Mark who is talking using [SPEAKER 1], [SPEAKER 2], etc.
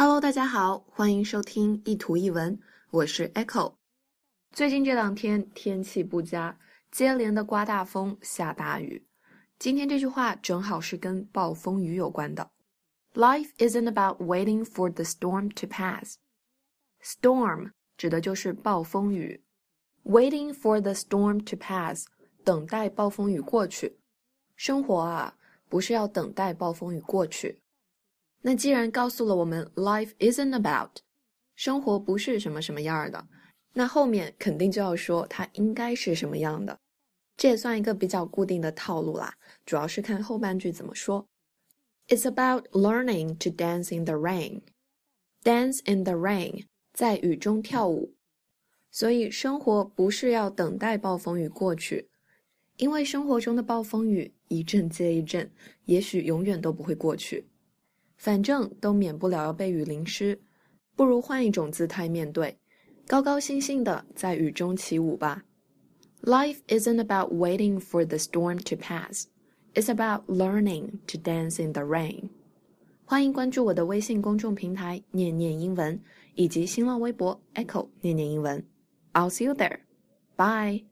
[SPEAKER 1] Hello，大家好，欢迎收听一图一文，我是 Echo。最近这两天天气不佳，接连的刮大风、下大雨。今天这句话正好是跟暴风雨有关的。Life isn't about waiting for the storm to pass. Storm 指的就是暴风雨。Waiting for the storm to pass，等待暴风雨过去。生活啊，不是要等待暴风雨过去。那既然告诉了我们 life isn't about，生活不是什么什么样的，那后面肯定就要说它应该是什么样的。这也算一个比较固定的套路啦，主要是看后半句怎么说。It's about learning to dance in the rain. Dance in the rain，在雨中跳舞。所以生活不是要等待暴风雨过去，因为生活中的暴风雨一阵接一阵，也许永远都不会过去。反正都免不了要被雨淋湿，不如换一种姿态面对，高高兴兴的在雨中起舞吧。Life isn't about waiting for the storm to pass, it's about learning to dance in the rain. 欢迎关注我的微信公众平台“念念英文”以及新浪微博 “Echo 念念英文”。I'll see you there. Bye.